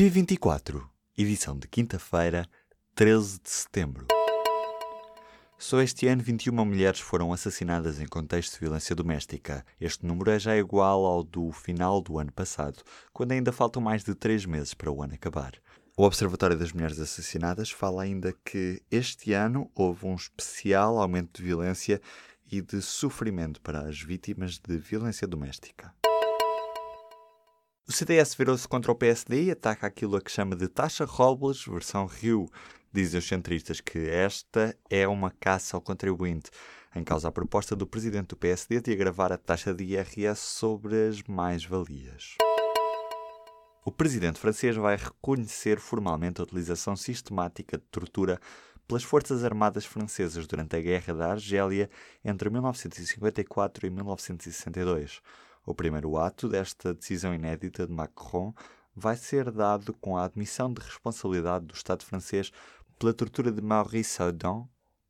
P24, edição de quinta-feira, 13 de setembro. Só este ano 21 mulheres foram assassinadas em contexto de violência doméstica. Este número é já igual ao do final do ano passado, quando ainda faltam mais de três meses para o ano acabar. O Observatório das Mulheres Assassinadas fala ainda que este ano houve um especial aumento de violência e de sofrimento para as vítimas de violência doméstica. O CDS virou-se contra o PSD e ataca aquilo a que chama de taxa Robles versão Rio. Dizem os centristas que esta é uma caça ao contribuinte, em causa a proposta do presidente do PSD de agravar a taxa de IRS sobre as mais-valias. O presidente francês vai reconhecer formalmente a utilização sistemática de tortura pelas Forças Armadas Francesas durante a Guerra da Argélia entre 1954 e 1962. O primeiro ato desta decisão inédita de Macron vai ser dado com a admissão de responsabilidade do Estado francês pela tortura de Maurice Audin,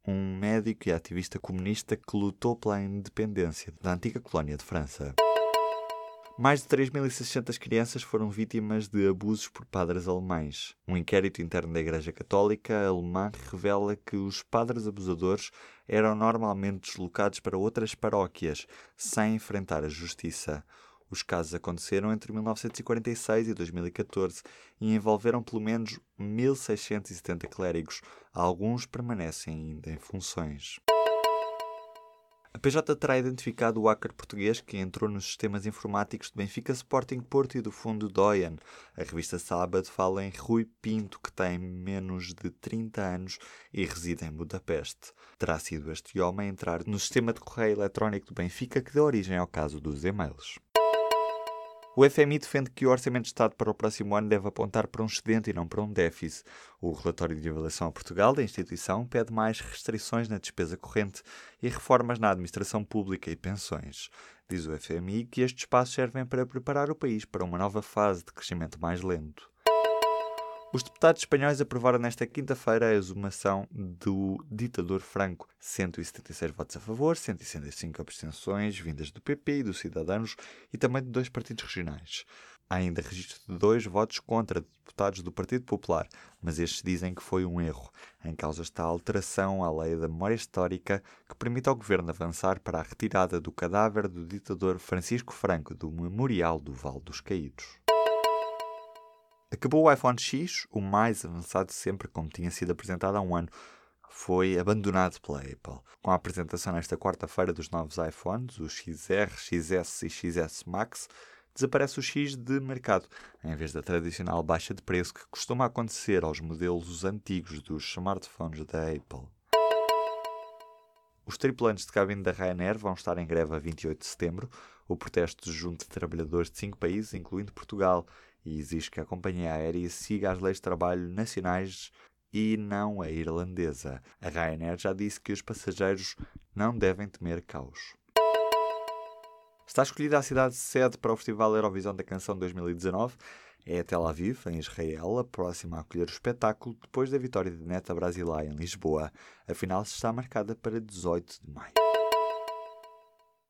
um médico e ativista comunista que lutou pela independência da antiga colónia de França. Mais de 3.600 crianças foram vítimas de abusos por padres alemães. Um inquérito interno da Igreja Católica alemã revela que os padres abusadores eram normalmente deslocados para outras paróquias, sem enfrentar a justiça. Os casos aconteceram entre 1946 e 2014 e envolveram pelo menos 1.670 clérigos. Alguns permanecem ainda em funções. A PJ terá identificado o hacker português que entrou nos sistemas informáticos de Benfica Sporting Porto e do fundo Doyen. A revista Sábado fala em Rui Pinto, que tem menos de 30 anos e reside em Budapeste. Terá sido este homem a entrar no sistema de correio eletrónico do Benfica que deu origem ao caso dos e-mails. O FMI defende que o Orçamento de Estado para o próximo ano deve apontar para um excedente e não para um déficit. O relatório de avaliação a Portugal da instituição pede mais restrições na despesa corrente e reformas na administração pública e pensões. Diz o FMI que estes passos servem para preparar o país para uma nova fase de crescimento mais lento. Os deputados espanhóis aprovaram nesta quinta-feira a exumação do ditador Franco. 176 votos a favor, 165 abstenções, vindas do PP e dos Cidadanos e também de dois partidos regionais. Há ainda registro de dois votos contra deputados do Partido Popular, mas estes dizem que foi um erro. Em causa está a alteração à lei da memória histórica que permite ao governo avançar para a retirada do cadáver do ditador Francisco Franco do Memorial do Vale dos Caídos. Acabou o iPhone X, o mais avançado sempre, como tinha sido apresentado há um ano. Foi abandonado pela Apple. Com a apresentação nesta quarta-feira dos novos iPhones, o XR, XS e XS Max, desaparece o X de mercado, em vez da tradicional baixa de preço que costuma acontecer aos modelos antigos dos smartphones da Apple. Os tripulantes de cabine da Ryanair vão estar em greve a 28 de setembro. O protesto junto de trabalhadores de cinco países, incluindo Portugal, e exige que a companhia aérea siga as leis de trabalho nacionais e não a irlandesa. A Ryanair já disse que os passageiros não devem temer caos. Está escolhida a cidade sede para o Festival Eurovisão da Canção 2019. É Tel Aviv, em Israel, a próxima a acolher o espetáculo depois da vitória de Neta Brasileia em Lisboa. A final está marcada para 18 de maio.